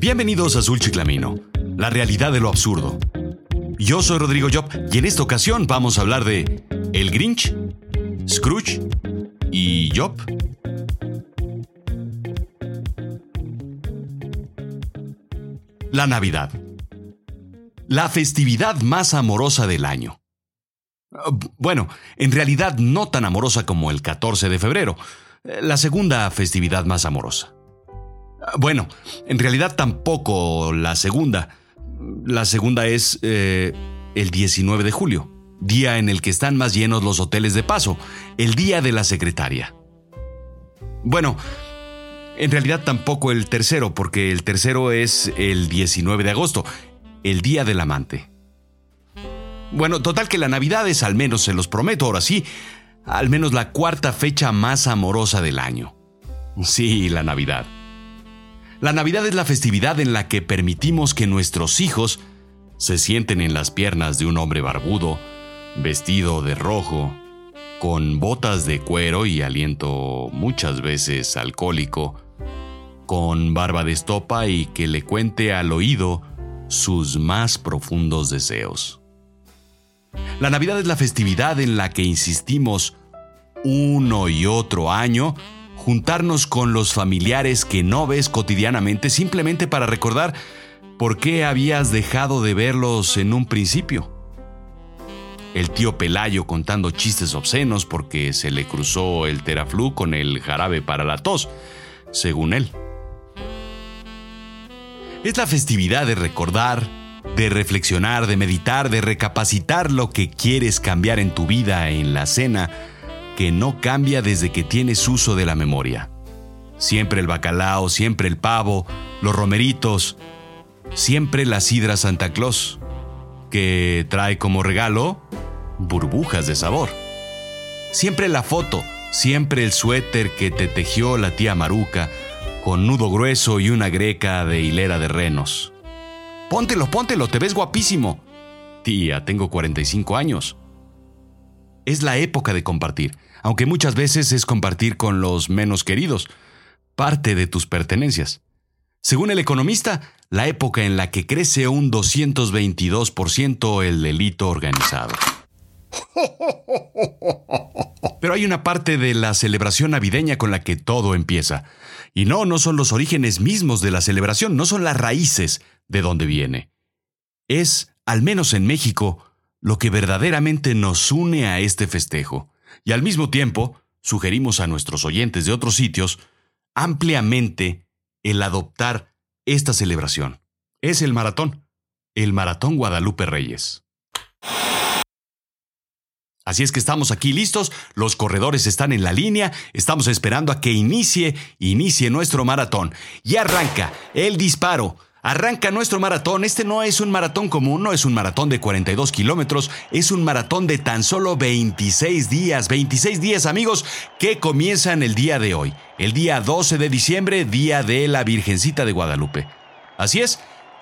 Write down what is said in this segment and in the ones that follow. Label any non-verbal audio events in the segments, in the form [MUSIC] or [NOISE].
Bienvenidos a Azul Chiclamino, la realidad de lo absurdo. Yo soy Rodrigo Job y en esta ocasión vamos a hablar de El Grinch, Scrooge y Job. La Navidad. La festividad más amorosa del año. Bueno, en realidad no tan amorosa como el 14 de febrero, la segunda festividad más amorosa. Bueno, en realidad tampoco la segunda. La segunda es eh, el 19 de julio, día en el que están más llenos los hoteles de paso, el día de la secretaria. Bueno, en realidad tampoco el tercero, porque el tercero es el 19 de agosto, el día del amante. Bueno, total que la Navidad es, al menos se los prometo ahora sí, al menos la cuarta fecha más amorosa del año. Sí, la Navidad. La Navidad es la festividad en la que permitimos que nuestros hijos se sienten en las piernas de un hombre barbudo, vestido de rojo, con botas de cuero y aliento muchas veces alcohólico, con barba de estopa y que le cuente al oído sus más profundos deseos. La Navidad es la festividad en la que insistimos uno y otro año juntarnos con los familiares que no ves cotidianamente simplemente para recordar por qué habías dejado de verlos en un principio. El tío Pelayo contando chistes obscenos porque se le cruzó el teraflu con el jarabe para la tos, según él. Es la festividad de recordar, de reflexionar, de meditar, de recapacitar lo que quieres cambiar en tu vida en la cena, que no cambia desde que tienes uso de la memoria. Siempre el bacalao, siempre el pavo, los romeritos, siempre la sidra Santa Claus, que trae como regalo burbujas de sabor. Siempre la foto, siempre el suéter que te tejió la tía Maruca, con nudo grueso y una greca de hilera de renos. Póntelo, póntelo, te ves guapísimo. Tía, tengo 45 años. Es la época de compartir aunque muchas veces es compartir con los menos queridos, parte de tus pertenencias. Según el economista, la época en la que crece un 222% el delito organizado. Pero hay una parte de la celebración navideña con la que todo empieza. Y no, no son los orígenes mismos de la celebración, no son las raíces de donde viene. Es, al menos en México, lo que verdaderamente nos une a este festejo y al mismo tiempo sugerimos a nuestros oyentes de otros sitios ampliamente el adoptar esta celebración. Es el maratón, el maratón Guadalupe Reyes. Así es que estamos aquí listos, los corredores están en la línea, estamos esperando a que inicie, inicie nuestro maratón. Y arranca el disparo. Arranca nuestro maratón. Este no es un maratón común, no es un maratón de 42 kilómetros, es un maratón de tan solo 26 días. 26 días, amigos, que comienzan el día de hoy. El día 12 de diciembre, día de la Virgencita de Guadalupe. Así es,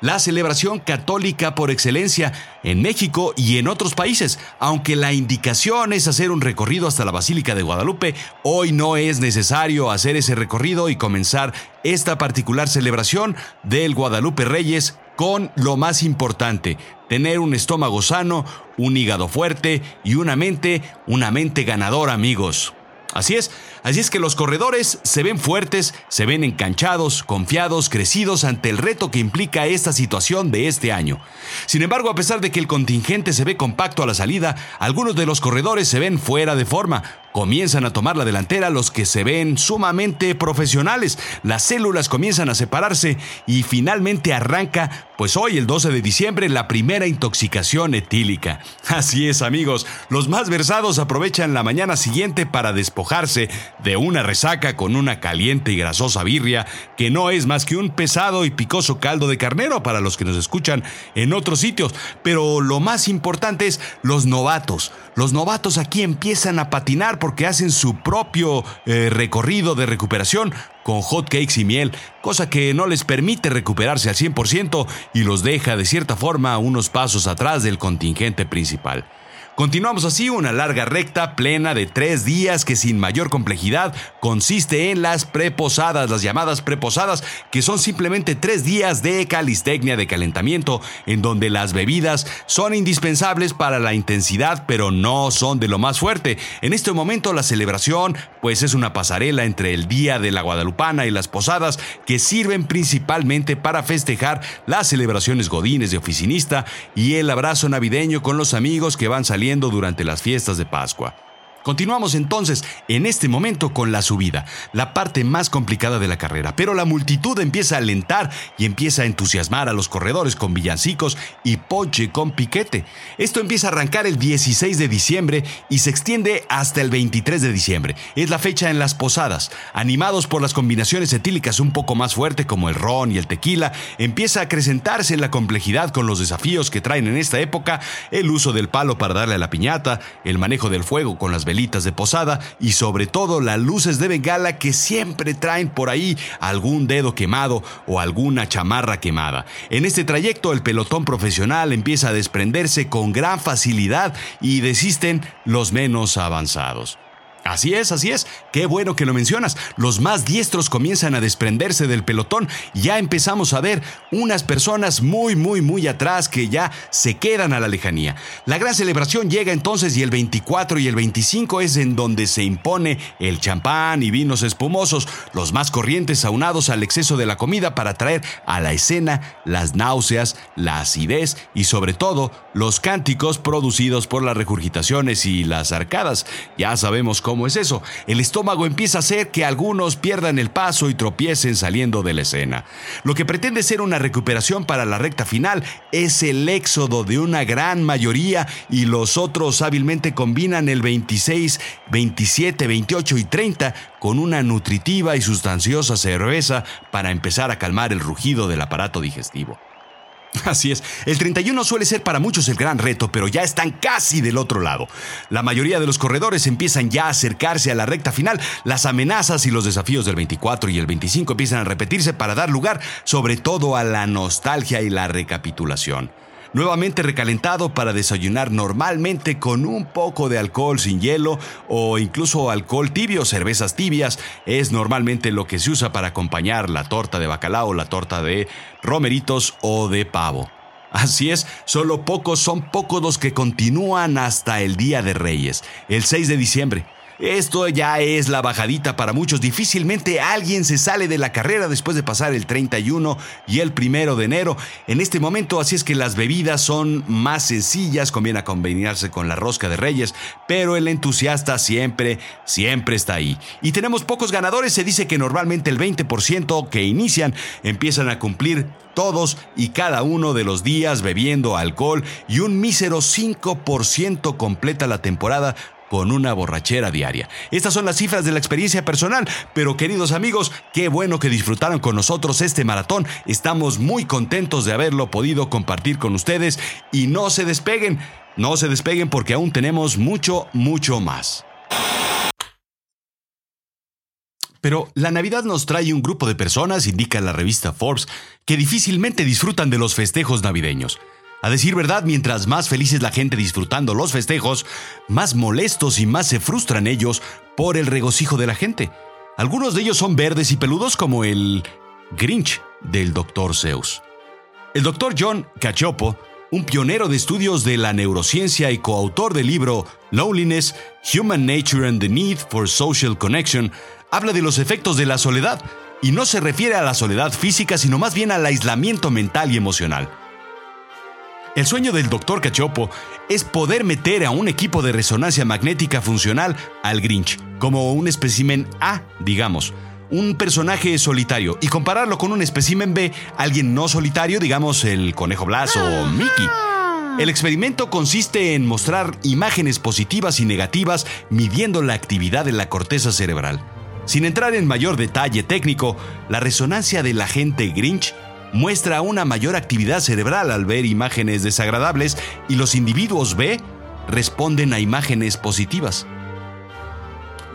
la celebración católica por excelencia en México y en otros países. Aunque la indicación es hacer un recorrido hasta la Basílica de Guadalupe, hoy no es necesario hacer ese recorrido y comenzar esta particular celebración del Guadalupe Reyes con lo más importante, tener un estómago sano, un hígado fuerte y una mente, una mente ganadora, amigos. Así es, así es que los corredores se ven fuertes, se ven enganchados, confiados, crecidos ante el reto que implica esta situación de este año. Sin embargo, a pesar de que el contingente se ve compacto a la salida, algunos de los corredores se ven fuera de forma, Comienzan a tomar la delantera los que se ven sumamente profesionales. Las células comienzan a separarse y finalmente arranca, pues hoy el 12 de diciembre, la primera intoxicación etílica. [LAUGHS] Así es amigos, los más versados aprovechan la mañana siguiente para despojarse de una resaca con una caliente y grasosa birria que no es más que un pesado y picoso caldo de carnero para los que nos escuchan en otros sitios. Pero lo más importante es los novatos. Los novatos aquí empiezan a patinar porque hacen su propio eh, recorrido de recuperación con hot cakes y miel, cosa que no les permite recuperarse al 100% y los deja de cierta forma unos pasos atrás del contingente principal. Continuamos así una larga recta plena de tres días que sin mayor complejidad consiste en las preposadas, las llamadas preposadas, que son simplemente tres días de calistecnia de calentamiento, en donde las bebidas son indispensables para la intensidad, pero no son de lo más fuerte. En este momento la celebración, pues es una pasarela entre el Día de la Guadalupana y las posadas, que sirven principalmente para festejar las celebraciones godines de oficinista y el abrazo navideño con los amigos que van saliendo durante las fiestas de Pascua. Continuamos entonces en este momento con la subida, la parte más complicada de la carrera, pero la multitud empieza a alentar y empieza a entusiasmar a los corredores con villancicos y poche con piquete. Esto empieza a arrancar el 16 de diciembre y se extiende hasta el 23 de diciembre. Es la fecha en las posadas. Animados por las combinaciones etílicas un poco más fuerte como el ron y el tequila, empieza a acrecentarse la complejidad con los desafíos que traen en esta época, el uso del palo para darle a la piñata, el manejo del fuego con las velitas de posada y sobre todo las luces de bengala que siempre traen por ahí algún dedo quemado o alguna chamarra quemada. En este trayecto el pelotón profesional empieza a desprenderse con gran facilidad y desisten los menos avanzados. Así es, así es. Qué bueno que lo mencionas. Los más diestros comienzan a desprenderse del pelotón. Ya empezamos a ver unas personas muy, muy, muy atrás que ya se quedan a la lejanía. La gran celebración llega entonces y el 24 y el 25 es en donde se impone el champán y vinos espumosos, los más corrientes aunados al exceso de la comida para traer a la escena las náuseas, la acidez y sobre todo los cánticos producidos por las regurgitaciones y las arcadas. Ya sabemos cómo es eso. El estómago empieza a hacer que algunos pierdan el paso y tropiecen saliendo de la escena. Lo que pretende ser una recuperación para la recta final es el éxodo de una gran mayoría y los otros hábilmente combinan el 26, 27, 28 y 30 con una nutritiva y sustanciosa cerveza para empezar a calmar el rugido del aparato digestivo. [LAUGHS] Así es, el 31 suele ser para muchos el gran reto, pero ya están casi del otro lado. La mayoría de los corredores empiezan ya a acercarse a la recta final, las amenazas y los desafíos del 24 y el 25 empiezan a repetirse para dar lugar sobre todo a la nostalgia y la recapitulación nuevamente recalentado para desayunar normalmente con un poco de alcohol sin hielo o incluso alcohol tibio, cervezas tibias, es normalmente lo que se usa para acompañar la torta de bacalao, la torta de romeritos o de pavo. Así es, solo pocos son pocos los que continúan hasta el Día de Reyes, el 6 de diciembre. Esto ya es la bajadita para muchos. Difícilmente alguien se sale de la carrera después de pasar el 31 y el 1 de enero. En este momento, así es que las bebidas son más sencillas, conviene combinarse con la rosca de reyes, pero el entusiasta siempre, siempre está ahí. Y tenemos pocos ganadores, se dice que normalmente el 20% que inician empiezan a cumplir todos y cada uno de los días bebiendo alcohol y un mísero 5% completa la temporada con una borrachera diaria. Estas son las cifras de la experiencia personal, pero queridos amigos, qué bueno que disfrutaron con nosotros este maratón. Estamos muy contentos de haberlo podido compartir con ustedes y no se despeguen, no se despeguen porque aún tenemos mucho, mucho más. Pero la Navidad nos trae un grupo de personas, indica la revista Forbes, que difícilmente disfrutan de los festejos navideños. A decir verdad, mientras más felices la gente disfrutando los festejos, más molestos y más se frustran ellos por el regocijo de la gente. Algunos de ellos son verdes y peludos como el Grinch del Dr. Zeus. El Dr. John Cachopo, un pionero de estudios de la neurociencia y coautor del libro Loneliness, Human Nature and the Need for Social Connection, habla de los efectos de la soledad, y no se refiere a la soledad física, sino más bien al aislamiento mental y emocional. El sueño del doctor Cachopo es poder meter a un equipo de resonancia magnética funcional al Grinch, como un espécimen A, digamos, un personaje solitario, y compararlo con un espécimen B, alguien no solitario, digamos el conejo Blas o Mickey. El experimento consiste en mostrar imágenes positivas y negativas midiendo la actividad de la corteza cerebral. Sin entrar en mayor detalle técnico, la resonancia del agente Grinch muestra una mayor actividad cerebral al ver imágenes desagradables y los individuos B responden a imágenes positivas.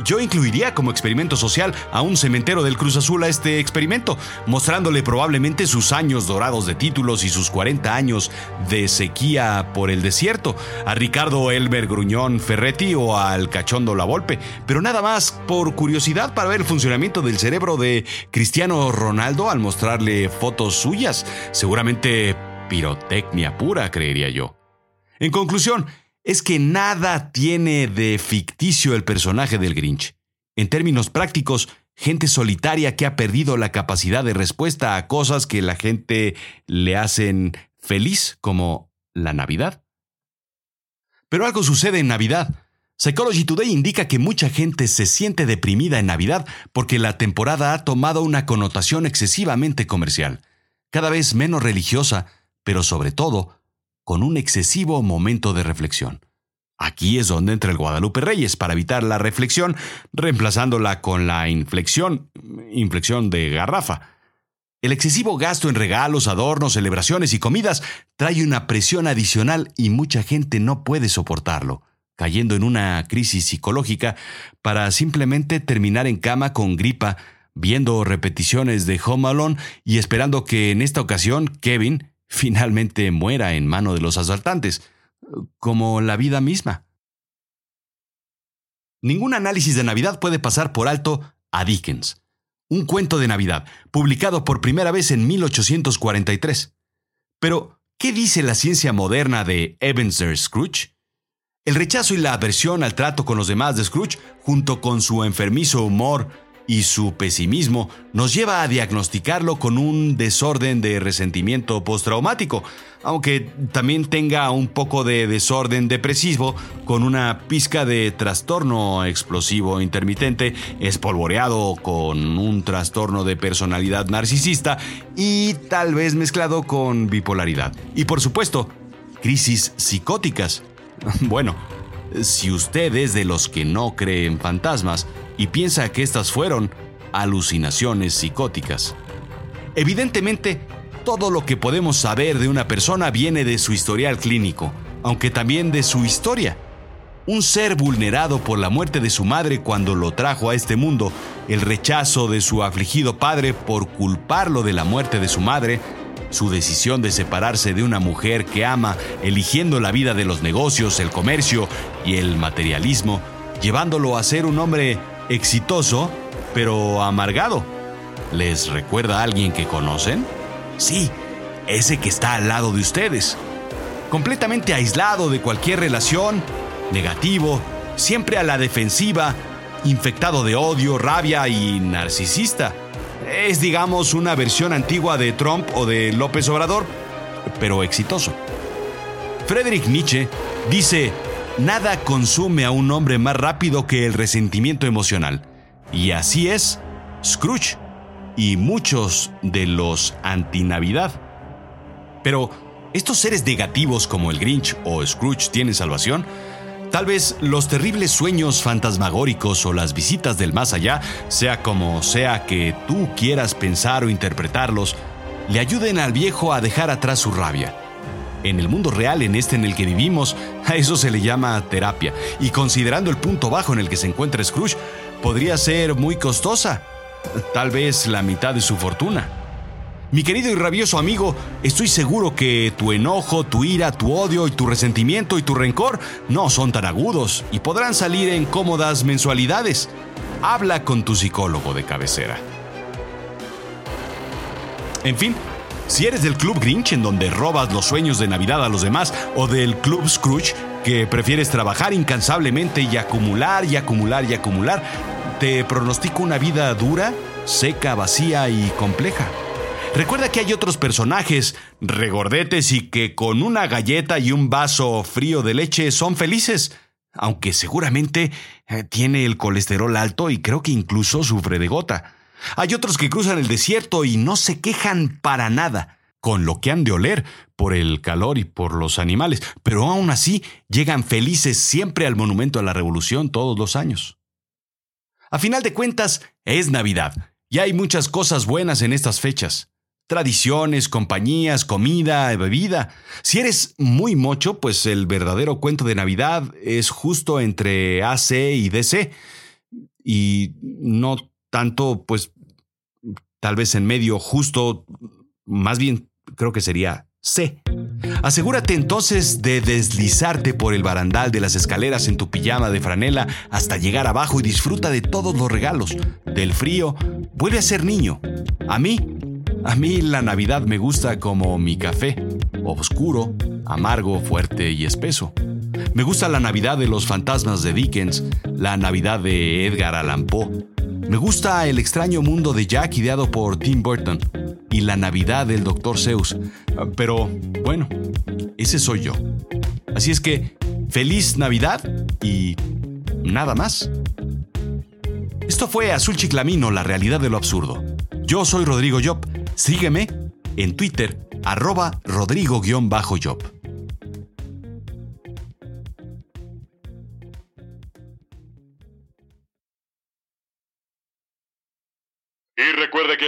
Yo incluiría como experimento social a un cementero del Cruz Azul a este experimento, mostrándole probablemente sus años dorados de títulos y sus 40 años de sequía por el desierto, a Ricardo Elmer Gruñón Ferretti o al Cachondo La Volpe, pero nada más por curiosidad para ver el funcionamiento del cerebro de Cristiano Ronaldo al mostrarle fotos suyas, seguramente pirotecnia pura, creería yo. En conclusión, es que nada tiene de ficticio el personaje del Grinch. En términos prácticos, gente solitaria que ha perdido la capacidad de respuesta a cosas que la gente le hacen feliz, como la Navidad. Pero algo sucede en Navidad. Psychology Today indica que mucha gente se siente deprimida en Navidad porque la temporada ha tomado una connotación excesivamente comercial, cada vez menos religiosa, pero sobre todo con un excesivo momento de reflexión. Aquí es donde entra el Guadalupe Reyes para evitar la reflexión, reemplazándola con la inflexión, inflexión de garrafa. El excesivo gasto en regalos, adornos, celebraciones y comidas trae una presión adicional y mucha gente no puede soportarlo, cayendo en una crisis psicológica para simplemente terminar en cama con gripa, viendo repeticiones de Home Alone y esperando que en esta ocasión Kevin, finalmente muera en mano de los asaltantes, como la vida misma. Ningún análisis de Navidad puede pasar por alto a Dickens, un cuento de Navidad, publicado por primera vez en 1843. Pero, ¿qué dice la ciencia moderna de Ebenezer Scrooge? El rechazo y la aversión al trato con los demás de Scrooge, junto con su enfermizo humor y su pesimismo nos lleva a diagnosticarlo con un desorden de resentimiento postraumático, aunque también tenga un poco de desorden depresivo con una pizca de trastorno explosivo intermitente, espolvoreado con un trastorno de personalidad narcisista y tal vez mezclado con bipolaridad. Y por supuesto, crisis psicóticas. [LAUGHS] Bueno, si usted es de los que no creen fantasmas, y piensa que estas fueron alucinaciones psicóticas. Evidentemente, todo lo que podemos saber de una persona viene de su historial clínico, aunque también de su historia. Un ser vulnerado por la muerte de su madre cuando lo trajo a este mundo, el rechazo de su afligido padre por culparlo de la muerte de su madre, su decisión de separarse de una mujer que ama, eligiendo la vida de los negocios, el comercio y el materialismo, llevándolo a ser un hombre exitoso, pero amargado. ¿Les recuerda a alguien que conocen? Sí, ese que está al lado de ustedes. Completamente aislado de cualquier relación, negativo, siempre a la defensiva, infectado de odio, rabia y narcisista. Es, digamos, una versión antigua de Trump o de López Obrador, pero exitoso. Friedrich Nietzsche dice, Nada consume a un hombre más rápido que el resentimiento emocional. Y así es Scrooge y muchos de los anti-Navidad. Pero, ¿estos seres negativos como el Grinch o Scrooge tienen salvación? Tal vez los terribles sueños fantasmagóricos o las visitas del más allá, sea como sea que tú quieras pensar o interpretarlos, le ayuden al viejo a dejar atrás su rabia en el mundo real, en este en el que vivimos, a eso se le llama terapia. Y considerando el punto bajo en el que se encuentra Scrooge, podría ser muy costosa. Tal vez la mitad de su fortuna. Mi querido y rabioso amigo, estoy seguro que tu enojo, tu ira, tu odio y tu resentimiento y tu rencor no son tan agudos y podrán salir en cómodas mensualidades. Habla con tu psicólogo de cabecera. En fin, si eres del Club Grinch, en donde robas los sueños de Navidad a los demás, o del Club Scrooge, que prefieres trabajar incansablemente y acumular y acumular y acumular, te pronostico una vida dura, seca, vacía y compleja. Recuerda que hay otros personajes, regordetes y que con una galleta y un vaso frío de leche son felices, aunque seguramente eh, tiene el colesterol alto y creo que incluso sufre de gota. Hay otros que cruzan el desierto y no se quejan para nada, con lo que han de oler por el calor y por los animales, pero aún así llegan felices siempre al Monumento a la Revolución todos los años. A final de cuentas, es Navidad, y hay muchas cosas buenas en estas fechas. Tradiciones, compañías, comida, bebida. Si eres muy mocho, pues el verdadero cuento de Navidad es justo entre AC y DC y no tanto, pues, tal vez en medio justo, más bien creo que sería C. Asegúrate entonces de deslizarte por el barandal de las escaleras en tu pijama de franela hasta llegar abajo y disfruta de todos los regalos. Del frío, vuelve a ser niño. A mí, a mí la Navidad me gusta como mi café, oscuro, amargo, fuerte y espeso. Me gusta la Navidad de los fantasmas de Dickens, la Navidad de Edgar Allan Poe. Me gusta el extraño mundo de Jack ideado por Tim Burton y la Navidad del Dr. Zeus. Pero bueno, ese soy yo. Así es que, feliz Navidad y nada más. Esto fue Azul Chiclamino, la realidad de lo absurdo. Yo soy Rodrigo Job. Sígueme en Twitter, arroba rodrigo-job.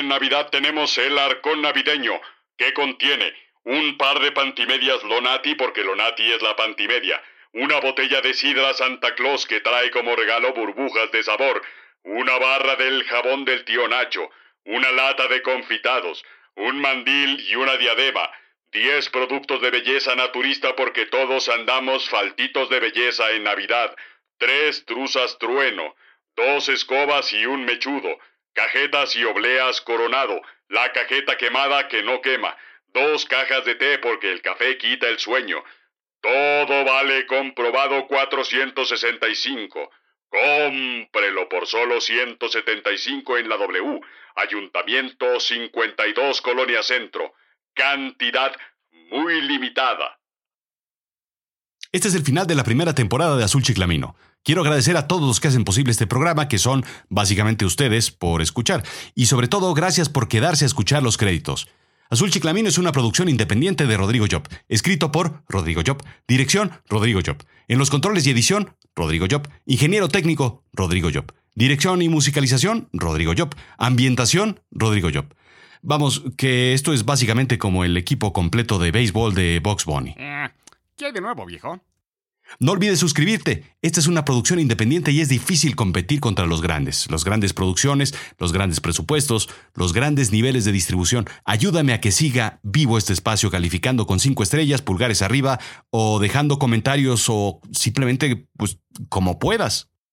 En Navidad tenemos el arcón navideño, que contiene un par de pantimedias Lonati, porque Lonati es la pantimedia, una botella de sidra Santa Claus que trae como regalo burbujas de sabor, una barra del jabón del tío Nacho, una lata de confitados, un mandil y una diadema, diez productos de belleza naturista porque todos andamos faltitos de belleza en Navidad, tres truzas trueno, dos escobas y un mechudo, cajetas y obleas coronado, la cajeta quemada que no quema, dos cajas de té porque el café quita el sueño. Todo vale comprobado 465. Cómprelo por solo 175 en la W. Ayuntamiento 52 Colonia Centro. Cantidad muy limitada. Este es el final de la primera temporada de Azul Chiclamino. Quiero agradecer a todos los que hacen posible este programa, que son básicamente ustedes, por escuchar. Y sobre todo, gracias por quedarse a escuchar los créditos. Azul Chiclamino es una producción independiente de Rodrigo Job, escrito por Rodrigo Job, dirección Rodrigo Job, en los controles y edición Rodrigo Job, ingeniero técnico Rodrigo Job, dirección y musicalización Rodrigo Job, ambientación Rodrigo Job. Vamos, que esto es básicamente como el equipo completo de béisbol de Box Bunny. Eh, ¿Qué hay de nuevo, viejo? No olvides suscribirte. Esta es una producción independiente y es difícil competir contra los grandes. Los grandes producciones, los grandes presupuestos, los grandes niveles de distribución. Ayúdame a que siga vivo este espacio calificando con cinco estrellas, pulgares arriba o dejando comentarios o simplemente, pues, como puedas.